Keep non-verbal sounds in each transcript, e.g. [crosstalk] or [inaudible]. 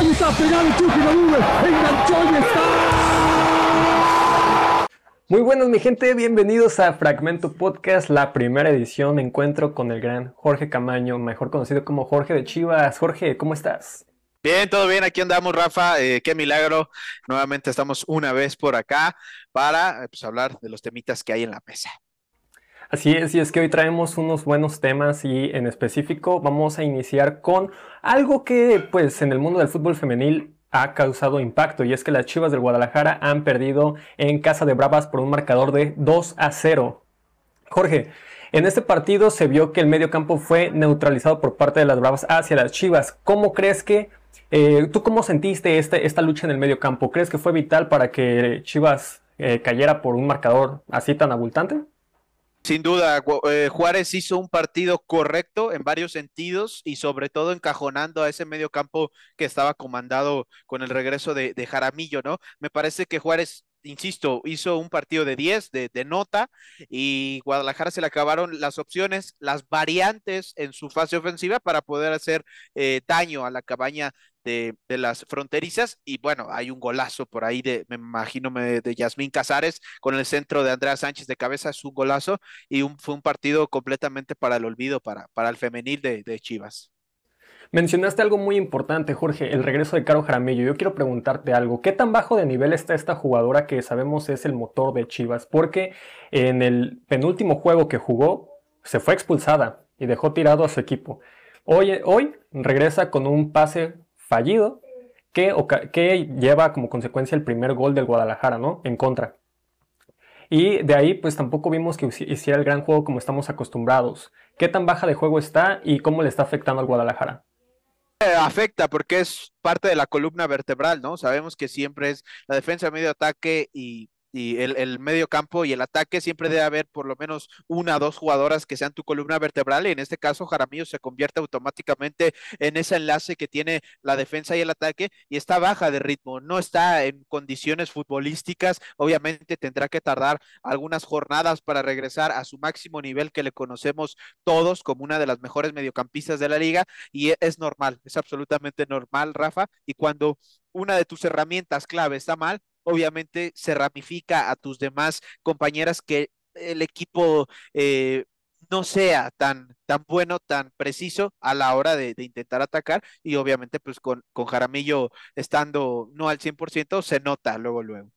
Ahí está pegado Chucky Nube. Enganchó y está. Muy buenos mi gente, bienvenidos a Fragmento Podcast, la primera edición, encuentro con el gran Jorge Camaño, mejor conocido como Jorge de Chivas. Jorge, ¿cómo estás? Bien, todo bien, aquí andamos, Rafa. Eh, qué milagro. Nuevamente estamos una vez por acá para pues, hablar de los temitas que hay en la mesa. Así es, y es que hoy traemos unos buenos temas y en específico vamos a iniciar con algo que pues en el mundo del fútbol femenil ha causado impacto y es que las Chivas del Guadalajara han perdido en casa de Bravas por un marcador de 2 a 0. Jorge, en este partido se vio que el medio campo fue neutralizado por parte de las Bravas hacia las Chivas. ¿Cómo crees que, eh, tú cómo sentiste este, esta lucha en el medio campo? ¿Crees que fue vital para que Chivas eh, cayera por un marcador así tan abultante? Sin duda, eh, Juárez hizo un partido correcto en varios sentidos y sobre todo encajonando a ese medio campo que estaba comandado con el regreso de, de Jaramillo, ¿no? Me parece que Juárez insisto, hizo un partido de 10, de, nota, y Guadalajara se le acabaron las opciones, las variantes en su fase ofensiva para poder hacer eh, daño a la cabaña de, las fronterizas. Y bueno, hay un golazo por ahí de, me imagino, de Yasmín Casares con el centro de Andrea Sánchez de cabeza, es un golazo, y fue un partido completamente para el olvido para, para el femenil de, de Chivas. Mencionaste algo muy importante, Jorge, el regreso de Caro Jaramillo. Yo quiero preguntarte algo. ¿Qué tan bajo de nivel está esta jugadora que sabemos es el motor de Chivas? Porque en el penúltimo juego que jugó se fue expulsada y dejó tirado a su equipo. Hoy, hoy regresa con un pase fallido que, que lleva como consecuencia el primer gol del Guadalajara, ¿no? En contra. Y de ahí, pues tampoco vimos que hiciera el gran juego como estamos acostumbrados. ¿Qué tan baja de juego está y cómo le está afectando al Guadalajara? Afecta porque es parte de la columna vertebral, ¿no? Sabemos que siempre es la defensa medio ataque y y el, medio campo y el ataque siempre debe haber por lo menos una o dos jugadoras que sean tu columna vertebral y en este caso Jaramillo se convierte automáticamente en ese enlace que tiene la defensa y el ataque y está baja de ritmo, no está en condiciones futbolísticas, obviamente tendrá que tardar algunas jornadas para regresar a su máximo nivel que le conocemos todos como una de las mejores mediocampistas de la liga y es normal, es absolutamente normal, Rafa, y cuando una de tus herramientas clave está mal, obviamente se ramifica a tus demás compañeras que el equipo eh, no sea tan, tan bueno, tan preciso a la hora de, intentar atacar y obviamente pues con, con, Jaramillo estando no al 100% se nota luego, luego.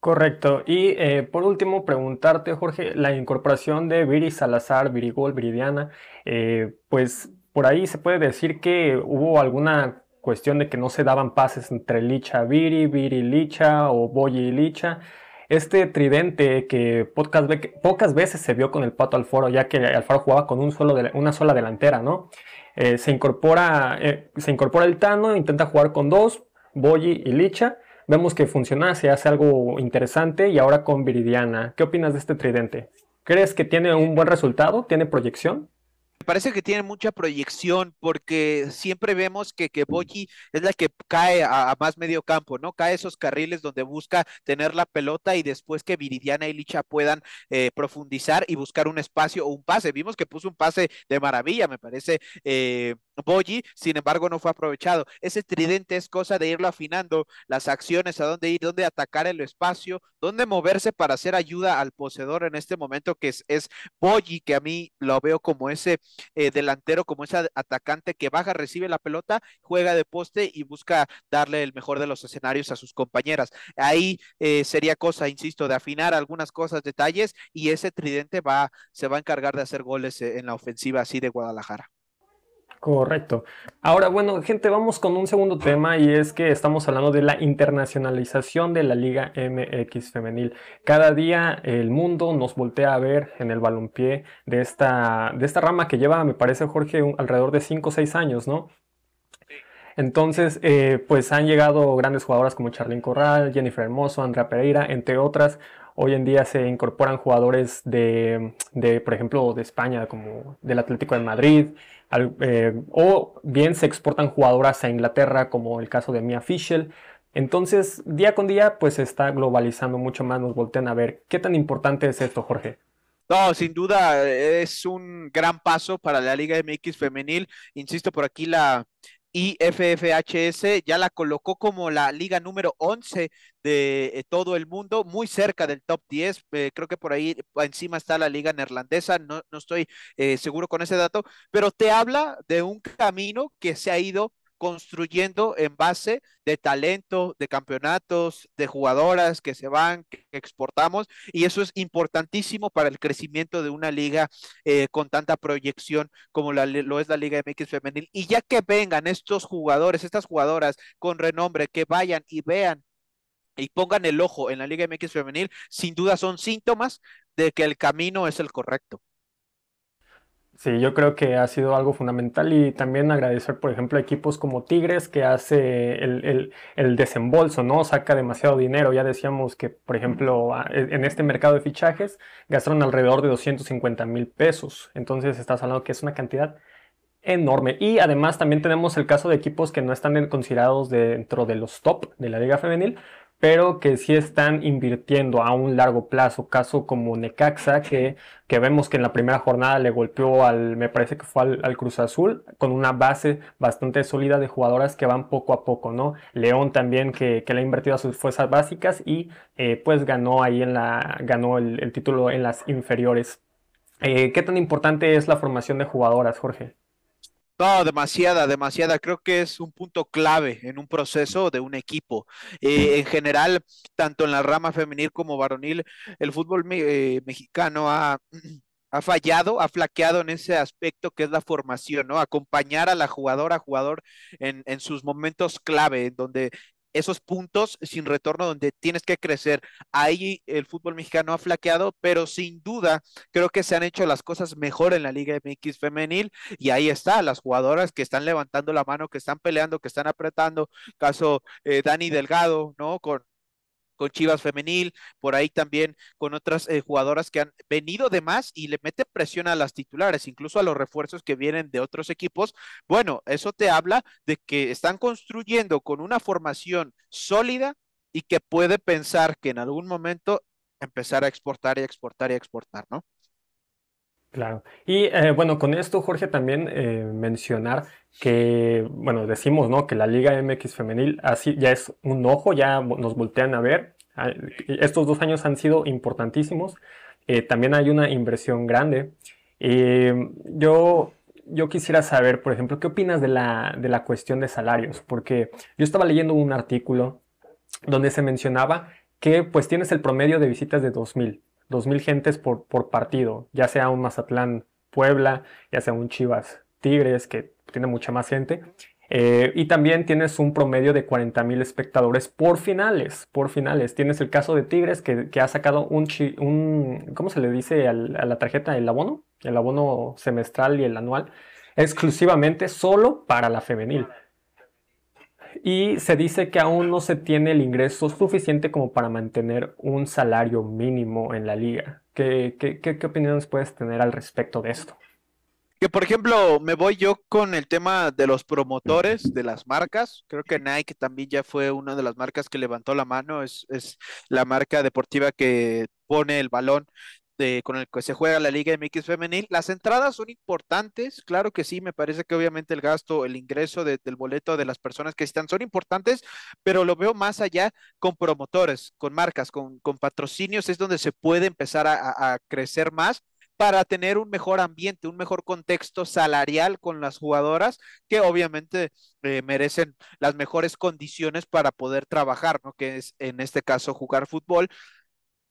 Correcto. Y eh, por último, preguntarte, Jorge, la incorporación de Viri Salazar, Virigol, Viridiana, eh, pues por ahí se puede decir que hubo alguna cuestión de que no se daban pases entre Licha Viri, Viri Licha o Boyi y Licha. Este tridente que pocas, pocas, veces se vio con el Pato Alfaro, ya que Alfaro jugaba con un solo una sola delantera, ¿no? Eh, se, incorpora, eh, se incorpora el Tano, intenta jugar con dos, Boyi y Licha. Vemos que funciona, se hace algo interesante y ahora con Viridiana. ¿Qué opinas de este tridente? ¿Crees que tiene un buen resultado? ¿Tiene proyección? Me parece que tiene mucha proyección porque siempre vemos que, que es la que cae a, más medio campo, ¿no? Cae esos carriles donde busca tener la pelota y después que Viridiana y Licha puedan eh, profundizar y buscar un espacio o un pase. Vimos que puso un pase de maravilla, me parece, eh, sin embargo no fue aprovechado. Ese tridente es cosa de irlo afinando, las acciones, a dónde ir, dónde atacar el espacio, dónde moverse para hacer ayuda al poseedor en este momento que es, es que a mí lo veo como ese eh, delantero, como ese atacante que baja, recibe la pelota, juega de poste y busca darle el mejor de los escenarios a sus compañeras. Ahí eh, sería cosa, insisto, de afinar algunas cosas, detalles, y ese tridente va, se va a encargar de hacer goles eh, en la ofensiva así de Guadalajara. Correcto. Ahora, bueno, gente, vamos con un segundo tema y es que estamos hablando de la internacionalización de la Liga MX femenil. Cada día el mundo nos voltea a ver en el balompié de esta, de esta rama que lleva, me parece, Jorge, alrededor de 5 o 6 años, ¿no? Entonces, eh, pues han llegado grandes jugadoras como Charlene Corral, Jennifer Hermoso, Andrea Pereira, entre otras. Hoy en día se incorporan jugadores de, de por ejemplo, de España, como del Atlético de Madrid, eh, o bien se exportan jugadoras a Inglaterra, como el caso de Mia Fischel. Entonces, día con día, pues se está globalizando mucho más, nos voltean a ver. ¿Qué tan importante es esto, Jorge? No, sin duda es un gran paso para la Liga MX femenil. Insisto, por aquí la, y FFHS ya la colocó como la liga número 11 de eh, todo el mundo, muy cerca del top 10. Eh, creo que por ahí encima está la liga neerlandesa, no, no estoy eh, seguro con ese dato, pero te habla de un camino que se ha ido construyendo en base de talento, de campeonatos, de jugadoras que se van, que exportamos, y eso es importantísimo para el crecimiento de una liga eh, con tanta proyección como la, lo es la Liga MX femenil. Y ya que vengan estos jugadores, estas jugadoras con renombre, que vayan y vean y pongan el ojo en la Liga MX femenil, sin duda son síntomas de que el camino es el correcto. Sí, yo creo que ha sido algo fundamental y también agradecer, por ejemplo, a equipos como Tigres que hace el, el, desembolso, ¿no? Saca demasiado dinero. Ya decíamos que, por ejemplo, e, en este mercado de fichajes gastaron alrededor de 250 mil pesos. Entonces estás hablando que es una cantidad enorme. Y además también tenemos el caso de equipos que no están considerados dentro de los top de la liga femenil, pero que sí están invirtiendo a un largo plazo, caso como Necaxa, que, que vemos que en la primera jornada le golpeó al, me parece que fue al, Cruz Azul, con una base bastante sólida de jugadoras que van poco a poco, ¿no? León también que, que le ha invertido a sus fuerzas básicas y eh, pues ganó ahí en la, ganó el, título en las inferiores. Eh, ¿Qué tan importante es la formación de jugadoras, Jorge? No, demasiada, demasiada. Creo que es un punto clave en un proceso de un equipo. Eh, en general, tanto en la rama femenil como varonil, el fútbol eh, mexicano ha, [clears throat] ha fallado, ha flaqueado en ese aspecto que es la formación, ¿no? Acompañar a la jugadora, jugador en, en sus momentos clave, en donde esos puntos sin retorno donde tienes que crecer. Ahí el fútbol mexicano ha flaqueado, pero sin duda creo que se han hecho las cosas mejor en la Liga MX femenil y ahí está, las jugadoras que están levantando la mano, que están peleando, que están apretando, caso eh, Dani Delgado, ¿no? Con con Chivas Femenil, por ahí también con otras eh, jugadoras que han venido de más y le mete presión a las titulares, incluso a los refuerzos que vienen de otros equipos. Bueno, eso te habla de que están construyendo con una formación sólida y que puede pensar que en algún momento empezar a exportar y exportar y exportar, ¿no? Claro. Y eh, bueno, con esto, Jorge, también eh, mencionar que, bueno, decimos, ¿no? Que la Liga MX femenil así ya es un ojo, ya nos voltean a ver. Ah, estos dos años han sido importantísimos. Eh, también hay una inversión grande. yo, yo quisiera saber, por ejemplo, ¿qué opinas de la, de la cuestión de salarios? Porque yo estaba leyendo un artículo donde se mencionaba que pues tienes el promedio de visitas de 2000 2.000 gentes por, partido, ya sea un Mazatlán Puebla, ya sea un Chivas Tigres, que tiene mucha más gente. Eh, y también tienes un promedio de 40.000 espectadores por finales, por finales. Tienes el caso de Tigres que, ha sacado un, un, ¿cómo se le dice a la tarjeta? El abono, el abono semestral y el anual, exclusivamente solo para la femenil y se dice que aún no se tiene el ingreso suficiente como para mantener un salario mínimo en la liga. ¿Qué, qué, qué, opiniones puedes tener al respecto de esto? Que por ejemplo, me voy yo con el tema de los promotores, de las marcas. Creo que Nike también ya fue una de las marcas que levantó la mano. Es, es la marca deportiva que pone el balón con el que se juega la Liga MX femenil. Las entradas son importantes, claro que sí, me parece que obviamente el gasto, el ingreso del boleto de las personas que están son importantes, pero lo veo más allá con promotores, con marcas, con, patrocinios, es donde se puede empezar a, crecer más para tener un mejor ambiente, un mejor contexto salarial con las jugadoras que obviamente eh, merecen las mejores condiciones para poder trabajar, ¿no? Que es en este caso jugar fútbol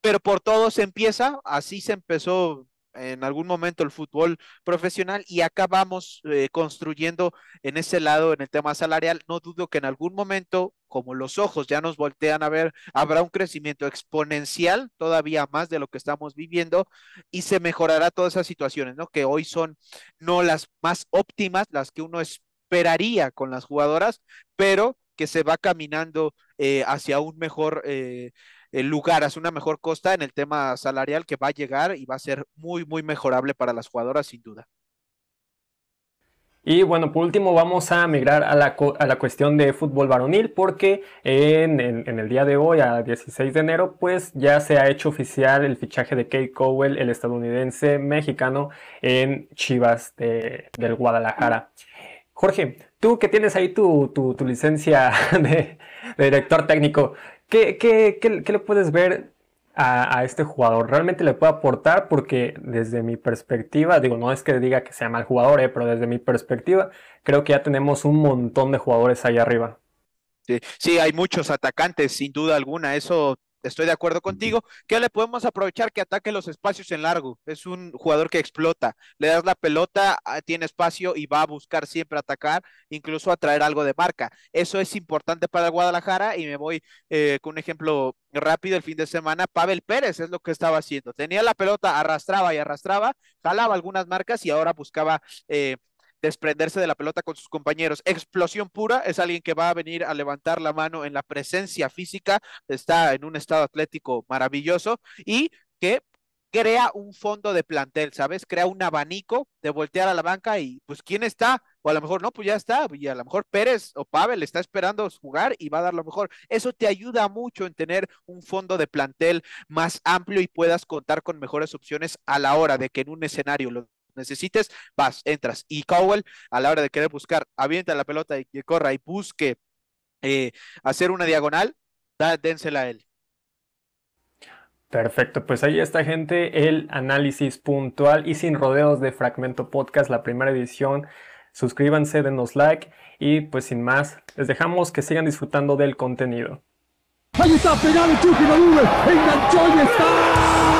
pero por todo se empieza, así se empezó en algún momento el fútbol profesional y acabamos eh, construyendo en ese lado, en el tema salarial. No dudo que en algún momento, como los ojos ya nos voltean a ver, habrá un crecimiento exponencial todavía más de lo que estamos viviendo y se mejorará todas esas situaciones, ¿no? Que hoy son no las más óptimas, las que uno esperaría con las jugadoras, pero que se va caminando eh, hacia un mejor... Eh, lugar, hace una mejor costa en el tema salarial que va a llegar y va a ser muy, muy mejorable para las jugadoras, sin duda. Y bueno, por último vamos a migrar a la, a la cuestión de fútbol varonil porque en, el día de hoy, a 16 de enero, pues ya se ha hecho oficial el fichaje de Kate Cowell, el estadounidense mexicano, en Chivas del Guadalajara. Jorge, tú que tienes ahí tu, tu, tu licencia [laughs] de, de, director técnico, ¿qué, qué, qué, qué le puedes ver a, a, este jugador? ¿Realmente le puede aportar? Porque desde mi perspectiva, digo, no es que diga que sea mal jugador, eh, pero desde mi perspectiva, creo que ya tenemos un montón de jugadores ahí arriba. Sí, sí, hay muchos atacantes, sin duda alguna. Eso estoy de acuerdo contigo, que le podemos aprovechar que ataque los espacios en largo. Es un jugador que explota. Le das la pelota, ah, tiene espacio y va a buscar siempre atacar, incluso atraer algo de marca. Eso es importante para Guadalajara y me voy eh, con un ejemplo rápido el fin de semana. Pavel Pérez es lo que estaba haciendo. Tenía la pelota, arrastraba y arrastraba, jalaba algunas marcas y ahora buscaba eh, desprenderse de la pelota con sus compañeros. Explosión pura es alguien que va a venir a levantar la mano en la presencia física, está en un estado atlético maravilloso y que crea un fondo de plantel, ¿sabes? Crea un abanico de voltear a la banca y pues ¿quién está? O a lo mejor no, pues ya está, y a lo mejor Pérez o Pavel está esperando jugar y va a dar lo mejor. Eso te ayuda mucho en tener un fondo de plantel más amplio y puedas contar con mejores opciones a la hora de que en un escenario lo necesites, vas, entras. Y Cowell, a la hora de querer buscar, avienta la pelota y que corra y busque eh, hacer una diagonal, da, dénsela a él. Perfecto, pues ahí está gente, el análisis puntual y sin rodeos de Fragmento Podcast, la primera edición. Suscríbanse, denos like y pues sin más, les dejamos que sigan disfrutando del contenido. Ahí está pegado Chucky Enganchó y está.